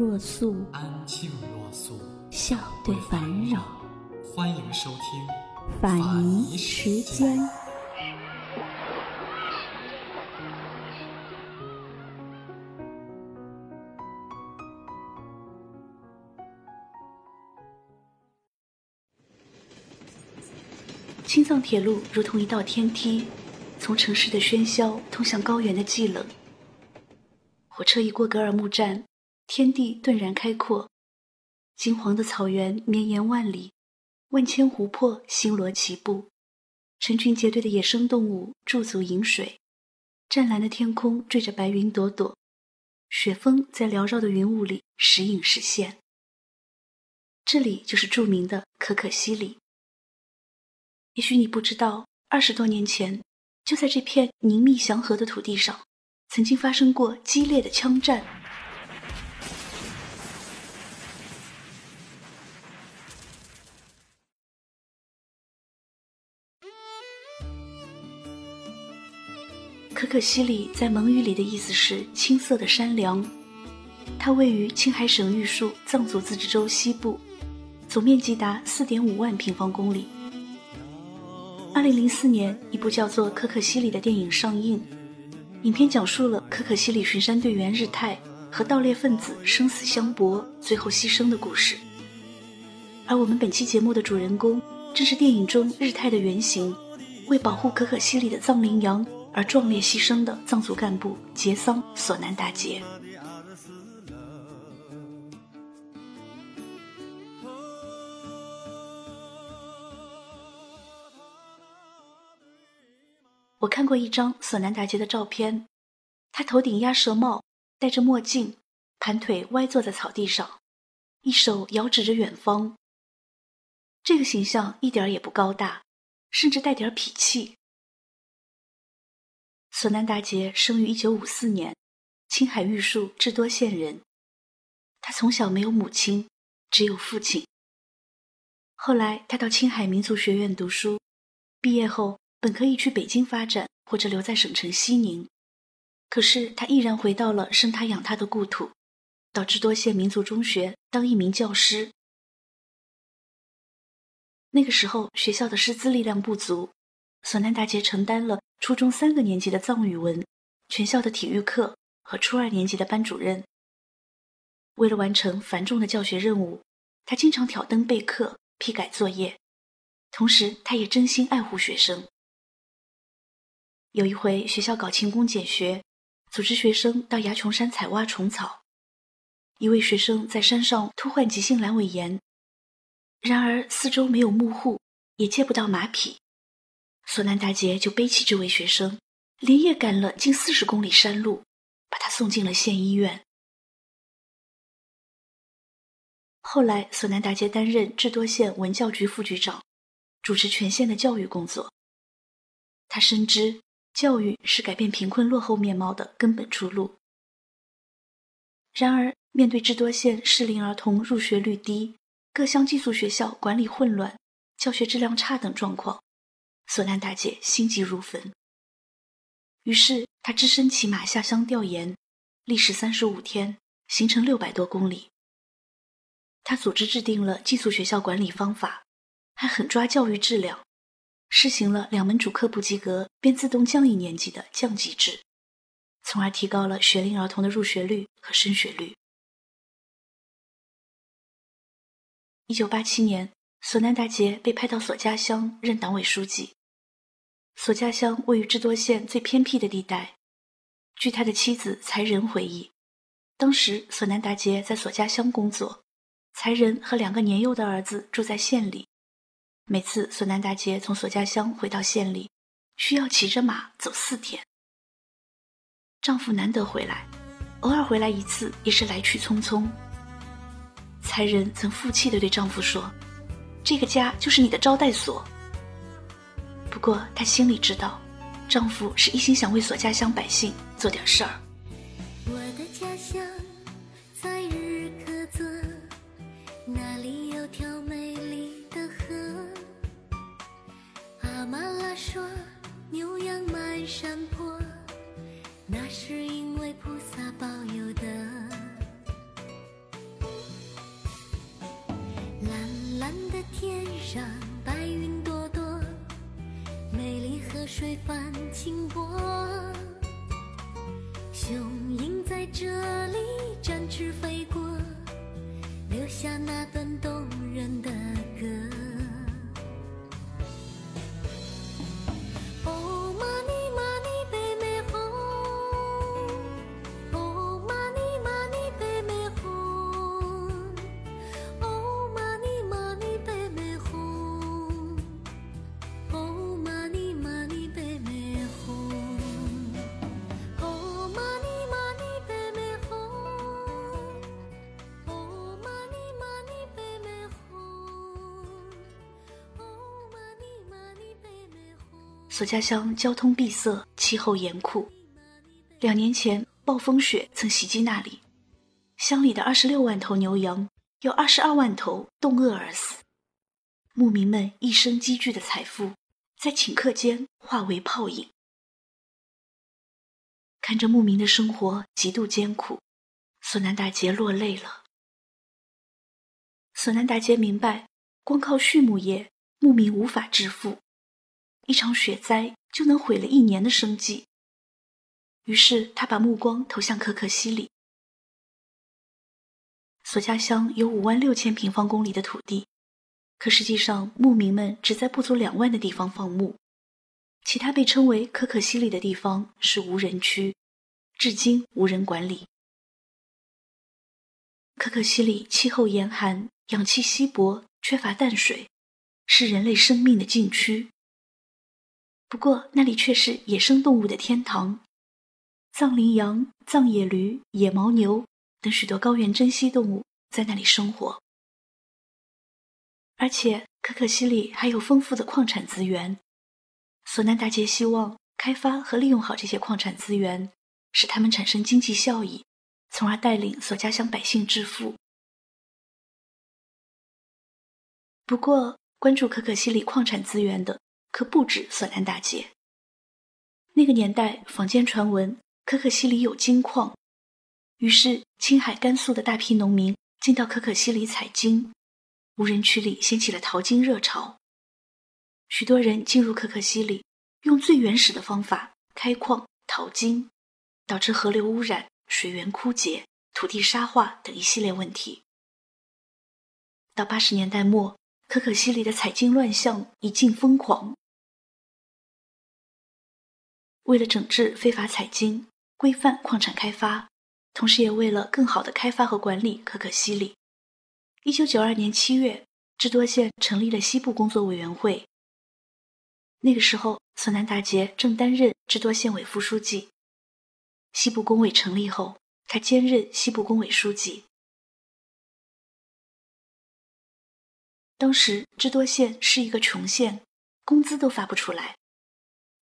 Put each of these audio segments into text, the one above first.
若素，安静若素，笑对烦扰。欢迎收听法尼时间。青藏铁路如同一道天梯，从城市的喧嚣通向高原的寂冷。火车一过格尔木站，天地顿然开阔，金黄的草原绵延万里，万千湖泊星罗棋布，成群结队的野生动物驻足饮水，湛蓝的天空缀着白云朵朵，雪峰在缭绕的云雾里时隐时现。这里就是著名的可可西里。也许你不知道，二十多年前，就在这片宁谧祥和的土地上，曾经发生过激烈的枪战。可可西里在蒙语里的意思是“青色的山梁”，它位于青海省玉树藏族自治州西部，总面积达四点五万平方公里。二零零四年，一部叫做《可可西里》的电影上映。影片讲述了可可西里巡山队员日泰和盗猎分子生死相搏，最后牺牲的故事。而我们本期节目的主人公，正是电影中日泰的原型，为保护可可西里的藏羚羊而壮烈牺牲的藏族干部杰桑索南达杰。我看过一张索南达杰的照片，他头顶鸭舌帽，戴着墨镜，盘腿歪坐在草地上，一手遥指着远方。这个形象一点也不高大，甚至带点痞气。索南达杰生于一九五四年，青海玉树智多县人。他从小没有母亲，只有父亲。后来他到青海民族学院读书，毕业后。本可以去北京发展，或者留在省城西宁，可是他毅然回到了生他养他的故土，到智多县民族中学当一名教师。那个时候学校的师资力量不足，索南达杰承担了初中三个年级的藏语文、全校的体育课和初二年级的班主任。为了完成繁重的教学任务，他经常挑灯备课、批改作业，同时他也真心爱护学生。有一回，学校搞勤工俭学，组织学生到崖琼山采挖虫草。一位学生在山上突患急性阑尾炎，然而四周没有牧户，也借不到马匹，索南达杰就背起这位学生，连夜赶了近四十公里山路，把他送进了县医院。后来，索南达杰担任智多县文教局副局长，主持全县的教育工作。他深知。教育是改变贫困落后面貌的根本出路。然而，面对智多县适龄儿童入学率低、各乡寄宿学校管理混乱、教学质量差等状况，索南大姐心急如焚。于是，他只身骑马下乡调研，历时三十五天，行程六百多公里。他组织制定了寄宿学校管理方法，还狠抓教育质量。实行了两门主课不及格便自动降一年级的降级制，从而提高了学龄儿童的入学率和升学率。一九八七年，索南达杰被派到索家乡任党委书记。索家乡位于智多县最偏僻的地带。据他的妻子才仁回忆，当时索南达杰在索家乡工作，才仁和两个年幼的儿子住在县里。每次索南达杰从索家乡回到县里，需要骑着马走四天。丈夫难得回来，偶尔回来一次也是来去匆匆。才人曾负气地对丈夫说：“这个家就是你的招待所。”不过她心里知道，丈夫是一心想为所家乡百姓做点事儿。我的家乡在日喀则，那里有条美丽的河。阿玛拉说牛羊满山坡，那是因为菩萨保佑的。蓝蓝的天上白云，美丽河水泛清波。雄鹰在这里展翅飞过，留下那段动人的歌。索家乡交通闭塞，气候严酷。两年前暴风雪曾袭击那里，乡里的二十六万头牛羊有二十二万头冻饿而死。牧民们一生积聚的财富，在顷刻间化为泡影。看着牧民的生活极度艰苦，索南达杰落泪了。索南达杰明白，光靠畜牧业，牧民无法致富。一场雪灾就能毁了一年的生计。于是他把目光投向可可西里。索家乡有五万六千平方公里的土地，可实际上牧民们只在不足两万的地方放牧，其他被称为可可西里的地方是无人区，至今无人管理。可可西里气候严寒，氧气稀薄，缺乏淡水，是人类生命的禁区。不过那里却是野生动物的天堂，藏羚羊、藏野驴、野牦牛等许多高原珍稀动物在那里生活。而且可可西里还有丰富的矿产资源，索南达杰希望开发和利用好这些矿产资源，使它们产生经济效益，从而带领索家乡百姓致富。不过，关注可可西里矿产资源的。可不止索南达杰。那个年代，坊间传闻可可西里有金矿，于是青海、甘肃的大批农民进到可可西里采金，无人区里掀起了淘金热潮。许多人进入可可西里，用最原始的方法开矿淘金，导致河流污染、水源枯竭、土地沙化等一系列问题。到八十年代末，可可西里的采金乱象已近疯狂。为了整治非法采金、规范矿产开发，同时也为了更好的开发和管理可可西里，一九九二年七月，智多县成立了西部工作委员会。那个时候，索南达杰正担任智多县委副书记。西部工委成立后，他兼任西部工委书记。当时，智多县是一个穷县，工资都发不出来。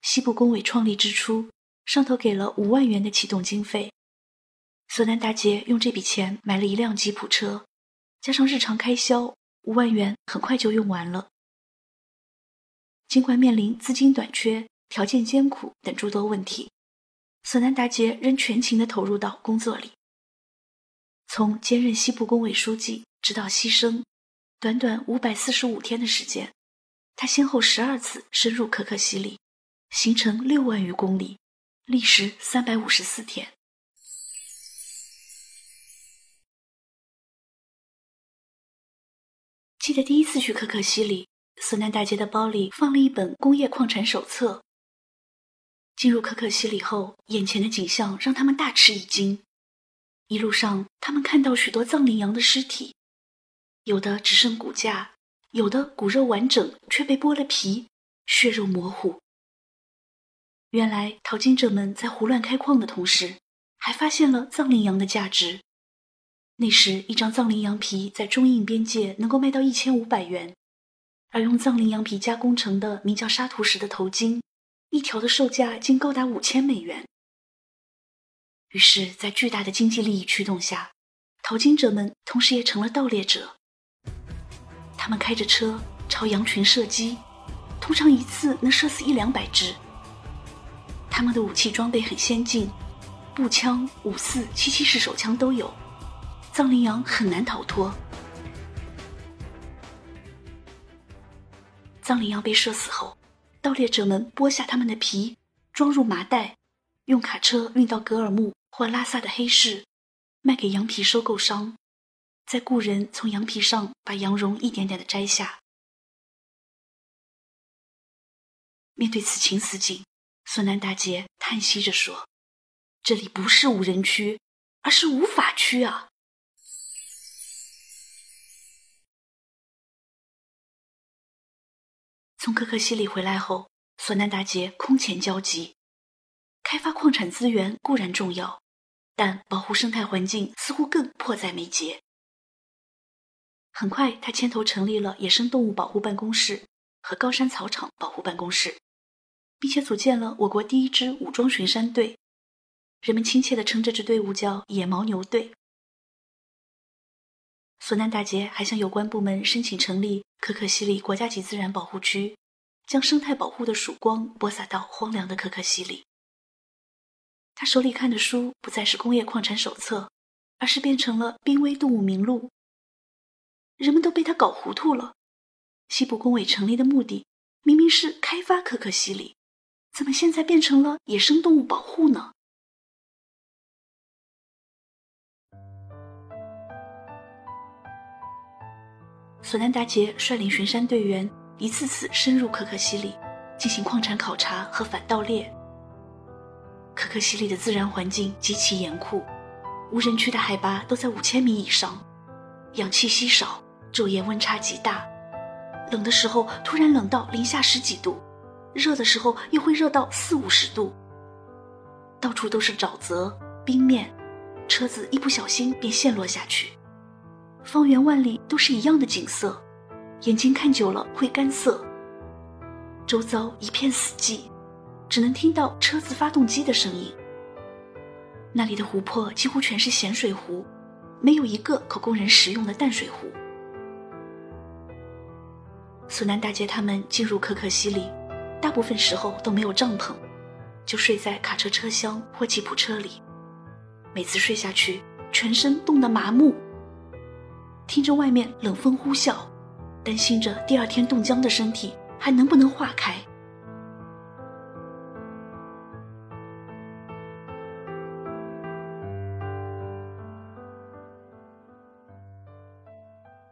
西部工委创立之初，上头给了五万元的启动经费。索南达杰用这笔钱买了一辆吉普车，加上日常开销，五万元很快就用完了。尽管面临资金短缺、条件艰苦等诸多问题，索南达杰仍全情地投入到工作里。从兼任西部工委书记直到牺牲，短短五百四十五天的时间，他先后十二次深入可可西里。行程六万余公里，历时三百五十四天。记得第一次去可可西里，索南大街的包里放了一本工业矿产手册。进入可可西里后，眼前的景象让他们大吃一惊。一路上，他们看到许多藏羚羊的尸体，有的只剩骨架，有的骨肉完整却被剥了皮，血肉模糊。原来淘金者们在胡乱开矿的同时，还发现了藏羚羊的价值。那时，一张藏羚羊皮在中印边界能够卖到一千五百元，而用藏羚羊皮加工成的名叫沙图什的头巾，一条的售价竟高达五千美元。于是，在巨大的经济利益驱动下，淘金者们同时也成了盗猎者。他们开着车朝羊群射击，通常一次能射死一两百只。他们的武器装备很先进，步枪、五四、七七式手枪都有，藏羚羊很难逃脱。藏羚羊被射死后，盗猎者们剥下它们的皮，装入麻袋，用卡车运到格尔木或拉萨的黑市，卖给羊皮收购商。再雇人从羊皮上把羊绒一点点的摘下。面对此情此景，索南达杰叹息着说：“这里不是无人区，而是无法区啊！”从可可西里回来后，索南达杰空前焦急。开发矿产资源固然重要，但保护生态环境似乎更迫在眉睫。很快，他牵头成立了野生动物保护办公室和高山草场保护办公室，并且组建了我国第一支武装巡山队。人们亲切地称这支队伍叫“野牦牛队”。索南达杰还向有关部门申请成立可可西里国家级自然保护区，将生态保护的曙光播撒到荒凉的可可西里。他手里看的书不再是工业矿产手册，而是变成了《濒危动物名录》。人们都被他搞糊涂了。西部工委成立的目的明明是开发可可西里，怎么现在变成了野生动物保护呢？索南达杰率领巡山队员一次次深入可可西里，进行矿产考察和反盗猎。可可西里的自然环境极其严酷，无人区的海拔都在五千米以上，氧气稀少。昼夜温差极大，冷的时候突然冷到零下十几度，热的时候又会热到四五十度。到处都是沼泽、冰面，车子一不小心便陷落下去。方圆万里都是一样的景色，眼睛看久了会干涩。周遭一片死寂，只能听到车子发动机的声音。那里的湖泊几乎全是咸水湖，没有一个可供人食用的淡水湖。苏南大姐他们进入可可西里，大部分时候都没有帐篷，就睡在卡车车厢或吉普车里。每次睡下去，全身冻得麻木，听着外面冷风呼啸，担心着第二天冻僵的身体还能不能化开。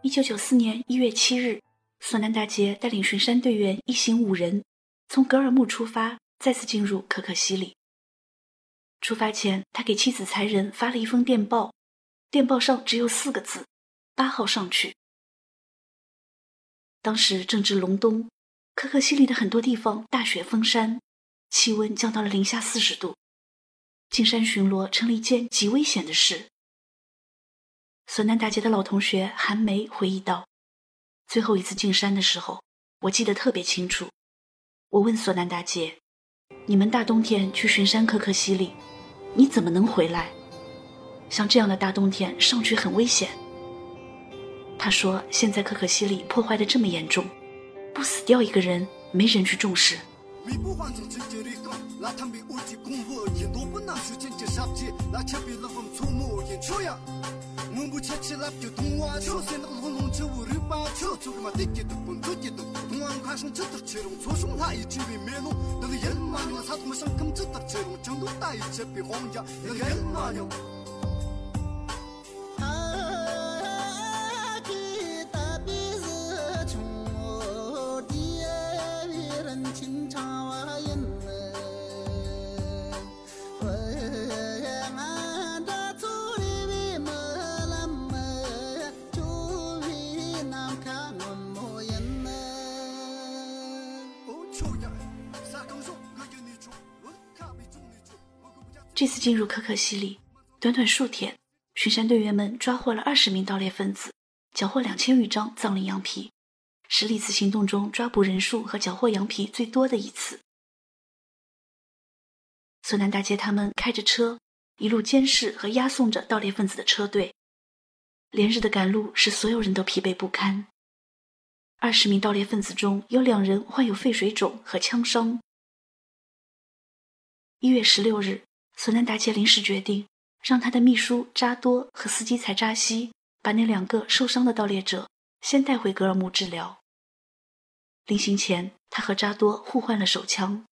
一九九四年一月七日。索南达杰带领巡山队员一行五人，从格尔木出发，再次进入可可西里。出发前，他给妻子才人发了一封电报，电报上只有四个字：“八号上去。”当时正值隆冬，可可西里的很多地方大雪封山，气温降到了零下四十度，进山巡逻成了一件极危险的事。索南达杰的老同学韩梅回忆道。最后一次进山的时候，我记得特别清楚。我问索南大姐：“你们大冬天去巡山可可西里，你怎么能回来？像这样的大冬天上去很危险。”他说：“现在可可西里破坏的这么严重，不死掉一个人，没人去重视。”蒙古骑起拉布吉，东往西，那个隆隆车五里半，车车嘛滴滴嘟，滴滴嘟，东往西，赶上这头车龙，坐上它一去不迷路。那个野马牛，啥子么上炕这头车龙，成都带一截比皇家，野马牛。这次进入可可西里，短短数天，巡山队员们抓获了二十名盗猎分子，缴获两千余张藏羚羊皮，是历次行动中抓捕人数和缴获羊皮最多的一次。索南大街他们开着车，一路监视和押送着盗猎分子的车队，连日的赶路使所有人都疲惫不堪。二十名盗猎分子中有两人患有肺水肿和枪伤。一月十六日，索南达杰临时决定让他的秘书扎多和司机才扎西把那两个受伤的盗猎者先带回格尔木治疗。临行前，他和扎多互换了手枪。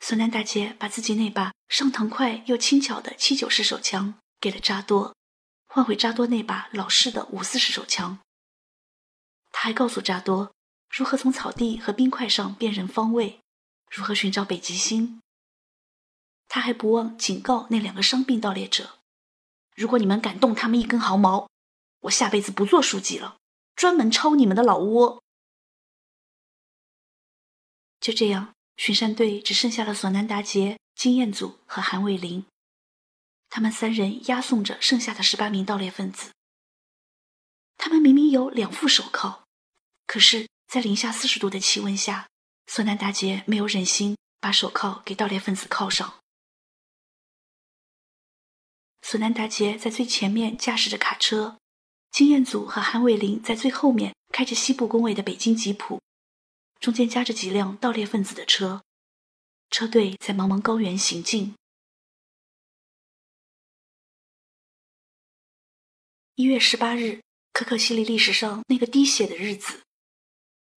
索南达杰把自己那把上膛快又轻巧的七九式手枪给了扎多，换回扎多那把老式的五四式手枪。他还告诉扎多如何从草地和冰块上辨认方位，如何寻找北极星。他还不忘警告那两个伤病盗猎者：“如果你们敢动他们一根毫毛，我下辈子不做书记了，专门抄你们的老窝。”就这样，巡山队只剩下了索南达杰、金彦祖和韩卫林，他们三人押送着剩下的十八名盗猎分子。他们明明有两副手铐，可是，在零下四十度的气温下，索南达杰没有忍心把手铐给盗猎分子铐上。索南达杰在最前面驾驶着卡车，金彦祖和韩伟林在最后面开着西部工位的北京吉普，中间夹着几辆盗猎分子的车，车队在茫茫高原行进。一月十八日，可可西里历史上那个滴血的日子。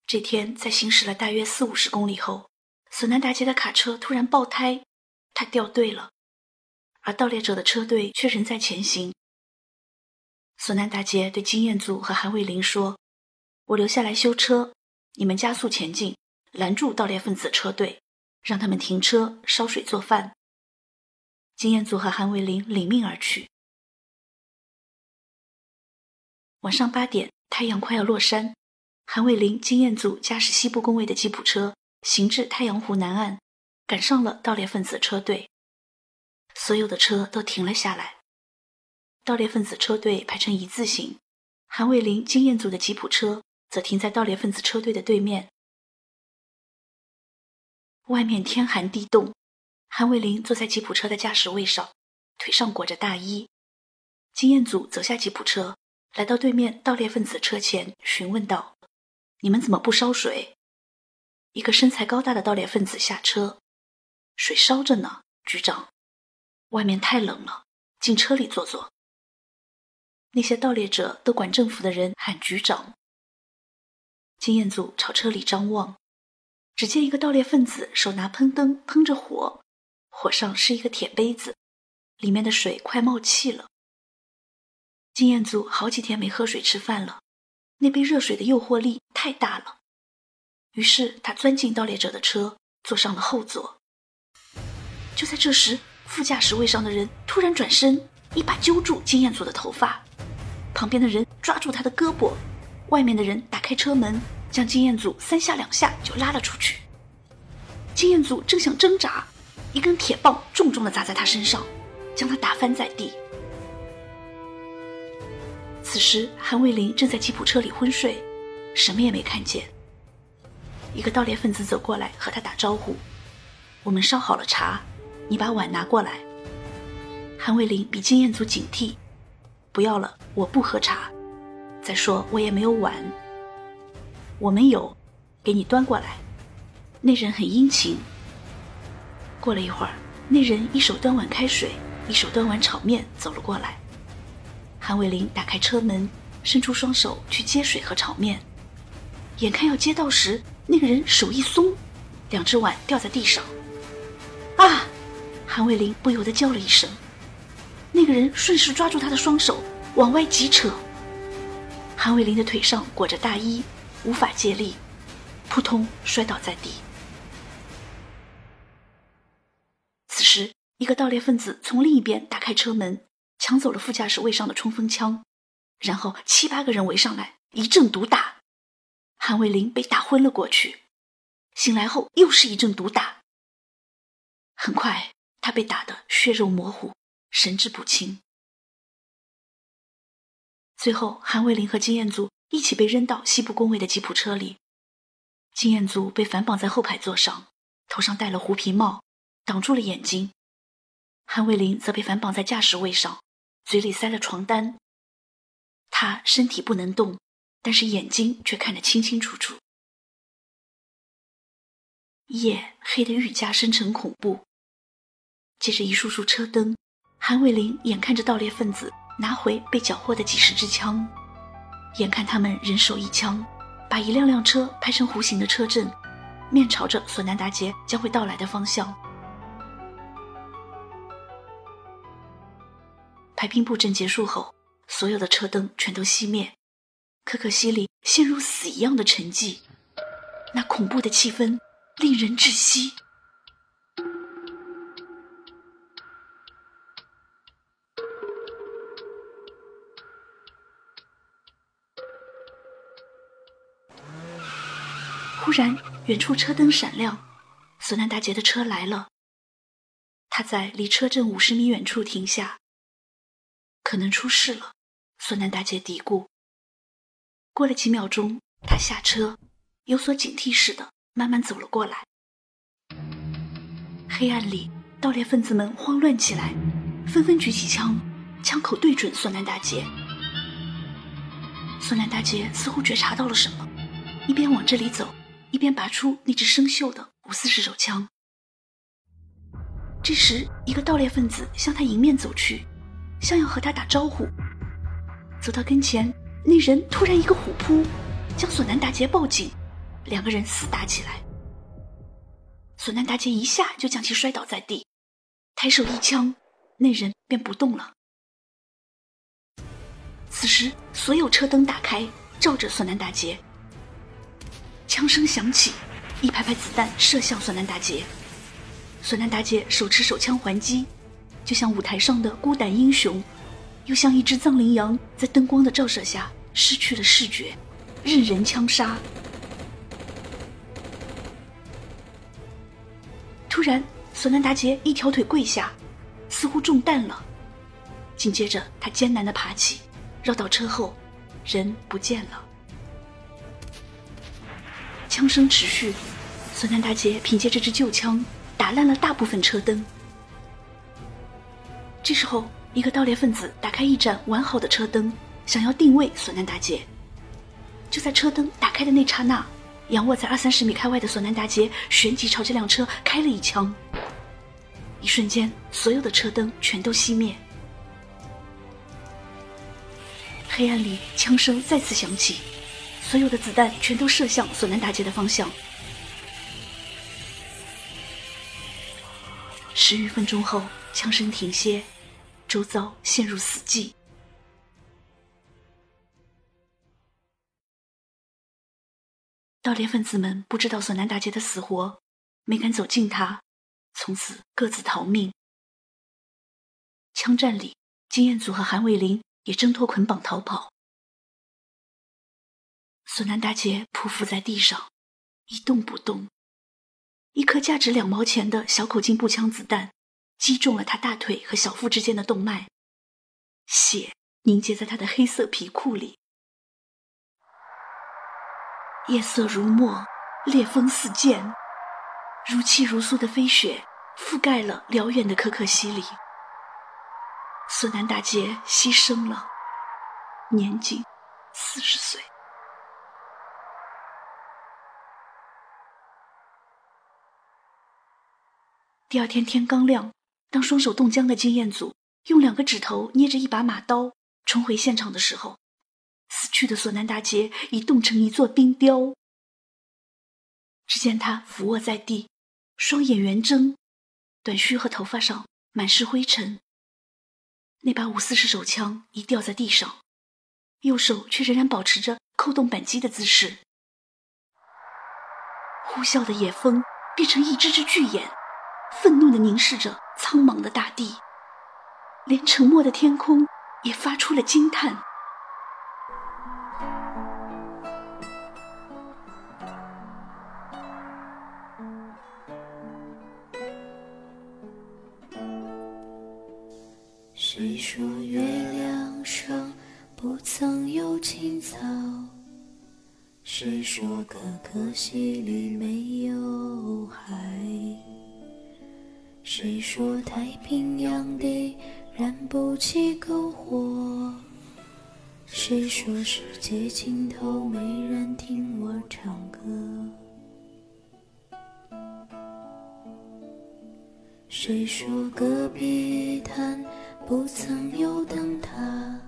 这天，在行驶了大约四五十公里后，索南达杰的卡车突然爆胎，他掉队了。而盗猎者的车队却仍在前行。索南达杰对金彦祖和韩卫林说：“我留下来修车，你们加速前进，拦住盗猎分子车队，让他们停车烧水做饭。”金彦祖和韩卫林领命而去。晚上八点，太阳快要落山，韩卫林、金彦祖驾驶西部工位的吉普车行至太阳湖南岸，赶上了盗猎分子车队。所有的车都停了下来，盗猎分子车队排成一字形，韩卫林、金彦祖的吉普车则停在盗猎分子车队的对面。外面天寒地冻，韩卫林坐在吉普车的驾驶位上，腿上裹着大衣。金彦祖走下吉普车，来到对面盗猎分子车前，询问道：“你们怎么不烧水？”一个身材高大的盗猎分子下车：“水烧着呢，局长。”外面太冷了，进车里坐坐。那些盗猎者都管政府的人喊局长。金彦祖朝车里张望，只见一个盗猎分子手拿喷灯，喷着火，火上是一个铁杯子，里面的水快冒气了。金彦祖好几天没喝水吃饭了，那杯热水的诱惑力太大了，于是他钻进盗猎者的车，坐上了后座。就在这时。副驾驶位上的人突然转身，一把揪住金彦祖的头发，旁边的人抓住他的胳膊，外面的人打开车门，将金彦祖三下两下就拉了出去。金彦祖正想挣扎，一根铁棒重重的砸在他身上，将他打翻在地。此时韩卫林正在吉普车里昏睡，什么也没看见。一个盗猎分子走过来和他打招呼：“我们烧好了茶。”你把碗拿过来。韩卫林比金彦祖警惕，不要了，我不喝茶。再说我也没有碗。我们有，给你端过来。那人很殷勤。过了一会儿，那人一手端碗开水，一手端碗炒面走了过来。韩卫林打开车门，伸出双手去接水和炒面。眼看要接到时，那个人手一松，两只碗掉在地上。啊！韩卫林不由得叫了一声，那个人顺势抓住他的双手往外急扯，韩卫林的腿上裹着大衣，无法借力，扑通摔倒在地。此时，一个盗猎分子从另一边打开车门，抢走了副驾驶位上的冲锋枪，然后七八个人围上来，一阵毒打，韩卫林被打昏了过去，醒来后又是一阵毒打，很快。他被打得血肉模糊，神志不清。最后，韩卫林和金彦祖一起被扔到西部工位的吉普车里。金彦祖被反绑在后排座上，头上戴了狐皮帽，挡住了眼睛；韩卫林则被反绑在驾驶位上，嘴里塞了床单。他身体不能动，但是眼睛却看得清清楚楚。夜黑得愈加深沉恐怖。借着一束束车灯，韩伟林眼看着盗猎分子拿回被缴获的几十支枪，眼看他们人手一枪，把一辆辆车排成弧形的车阵，面朝着索南达杰将会到来的方向。排兵布阵结束后，所有的车灯全都熄灭，可可西里陷入死一样的沉寂，那恐怖的气氛。令人窒息。突然，远处车灯闪亮，索南达杰的车来了。他在离车阵五十米远处停下。可能出事了，索南达杰嘀咕。过了几秒钟，他下车，有所警惕似的。慢慢走了过来。黑暗里，盗猎分子们慌乱起来，纷纷举起枪，枪口对准索南达杰。索南达杰似乎觉察到了什么，一边往这里走，一边拔出那只生锈的五四式手枪。这时，一个盗猎分子向他迎面走去，像要和他打招呼。走到跟前，那人突然一个虎扑，将索南达杰抱紧。两个人厮打起来，索南达杰一下就将其摔倒在地，抬手一枪，那人便不动了。此时，所有车灯打开，照着索南达杰。枪声响起，一排排子弹射向索南达杰。索南达杰手持手枪还击，就像舞台上的孤胆英雄，又像一只藏羚羊，在灯光的照射下失去了视觉，任人枪杀。突然，索南达杰一条腿跪下，似乎中弹了。紧接着，他艰难的爬起，绕到车后，人不见了。枪声持续，索南达杰凭借这支旧枪打烂了大部分车灯。这时候，一个盗猎分子打开一盏完好的车灯，想要定位索南达杰。就在车灯打开的那刹那。仰卧在二三十米开外的索南达杰旋即朝这辆车开了一枪，一瞬间，所有的车灯全都熄灭。黑暗里，枪声再次响起，所有的子弹全都射向索南达杰的方向。十余分钟后，枪声停歇，周遭陷入死寂。盗猎分子们不知道索南达杰的死活，没敢走近他，从此各自逃命。枪战里，金彦祖和韩伟林也挣脱捆绑逃跑。索南达杰匍匐在地上，一动不动。一颗价值两毛钱的小口径步枪子弹，击中了他大腿和小腹之间的动脉，血凝结在他的黑色皮裤里。夜色如墨，烈风似箭，如泣如诉的飞雪覆盖了辽远的可可西里。索南大街牺牲了，年仅四十岁。第二天天刚亮，当双手冻僵的金彦祖用两个指头捏着一把马刀冲回现场的时候。死去的索南达杰已冻成一座冰雕。只见他俯卧在地，双眼圆睁，短须和头发上满是灰尘。那把五四式手枪已掉在地上，右手却仍然保持着扣动扳机的姿势。呼啸的野风变成一只只巨眼，愤怒地凝视着苍茫的大地，连沉默的天空也发出了惊叹。谁说月亮上不曾有？青草。谁说可可西里没有海？谁说太平洋底燃不起篝火？谁说世界尽头没人听我唱歌？谁说戈壁滩不曾有灯塔？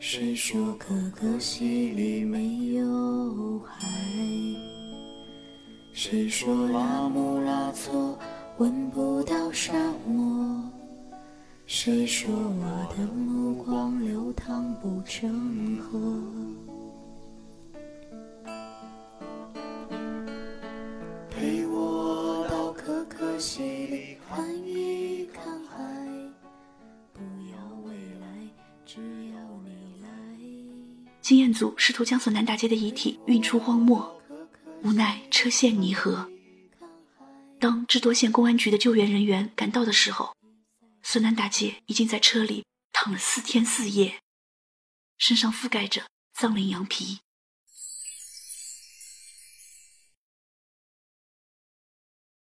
谁说可可西里没有海？谁说拉姆拉措闻不到沙漠？谁说我的目光流淌不成河？陪我到可可西里看一看海，不要未来，只要你来。经验组试图将索南大街的遗体运出荒漠，无奈车陷泥河。当智多县公安局的救援人员赶到的时候，孙楠大姐已经在车里躺了四天四夜，身上覆盖着藏羚羊皮。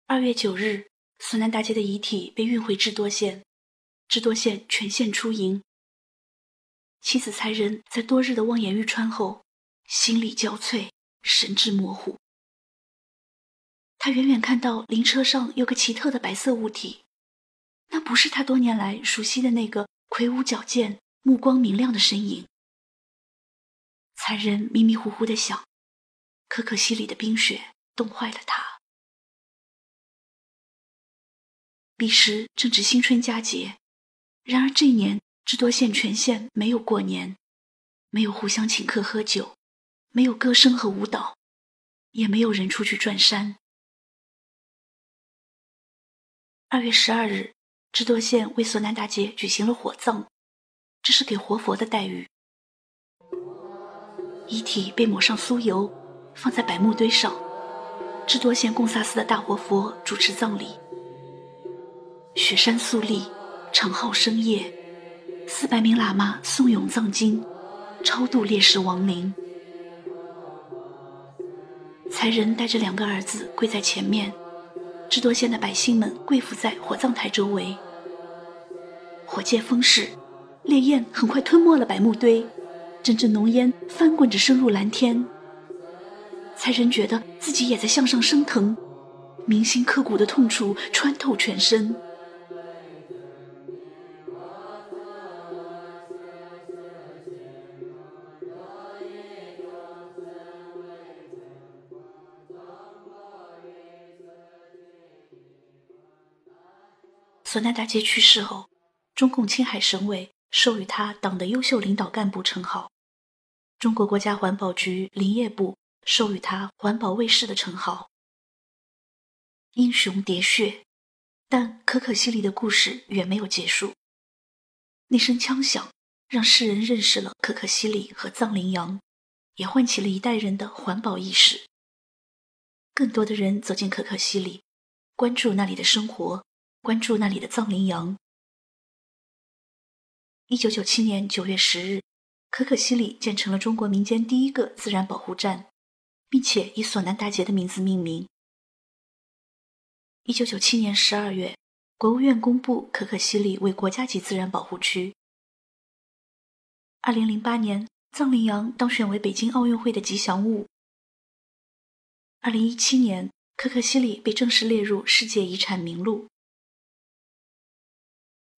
二月九日，孙楠大姐的遗体被运回智多县，智多县全县出营。妻子才人在多日的望眼欲穿后，心力交瘁，神志模糊。他远远看到灵车上有个奇特的白色物体，那不是他多年来熟悉的那个魁梧矫健、目光明亮的身影。才人迷迷糊糊的想，可可西里的冰雪冻坏了他。彼时正值新春佳节，然而这一年智多县全县没有过年，没有互相请客喝酒，没有歌声和舞蹈，也没有人出去转山。二月十二日，智多县为索南大街举行了火葬，这是给活佛的待遇。遗体被抹上酥油，放在柏木堆上，智多县贡萨寺的大活佛主持葬礼。雪山肃立，长号深夜，四百名喇嘛诵咏藏经，超度烈士亡灵。才人带着两个儿子跪在前面，智多县的百姓们跪伏在火葬台周围。火借风势，烈焰很快吞没了柏木堆，阵阵浓烟翻滚着升入蓝天。才人觉得自己也在向上升腾，铭心刻骨的痛楚穿透全身。索南达杰去世后，中共青海省委授予他“党的优秀领导干部”称号，中国国家环保局林业部授予他“环保卫士”的称号。英雄喋血，但可可西里的故事远没有结束。那声枪响，让世人认识了可可西里和藏羚羊，也唤起了一代人的环保意识。更多的人走进可可西里，关注那里的生活。关注那里的藏羚羊。一九九七年九月十日，可可西里建成了中国民间第一个自然保护站，并且以索南达杰的名字命名。一九九七年十二月，国务院公布可可西里为国家级自然保护区。二零零八年，藏羚羊当选为北京奥运会的吉祥物。二零一七年，可可西里被正式列入世界遗产名录。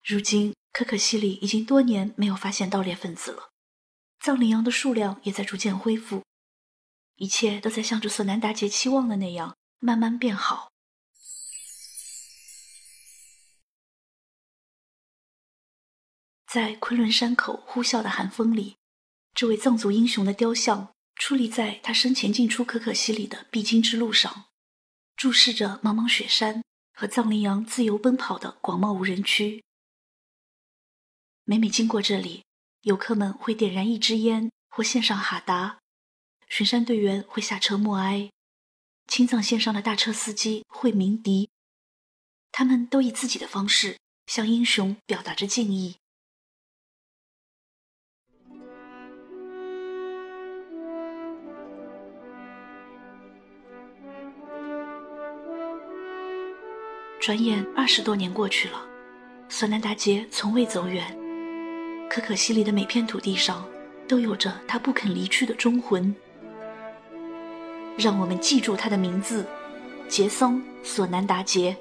如今，可可西里已经多年没有发现盗猎分子了，藏羚羊的数量也在逐渐恢复，一切都在向着索南达杰期望的那样慢慢变好。在昆仑山口呼啸的寒风里，这位藏族英雄的雕像矗立在他生前进出可可西里的必经之路上，注视着茫茫雪山和藏羚羊自由奔跑的广袤无人区。每每经过这里游客们会点燃一支烟或献上哈达巡山队员会下车默哀青藏线上的大车司机会鸣笛。他们都以自己的方式向英雄表达着敬意。转眼二十多年过去了索南达杰从未走远可可西里的每片土地上，都有着他不肯离去的忠魂。让我们记住他的名字，杰松·索南达杰。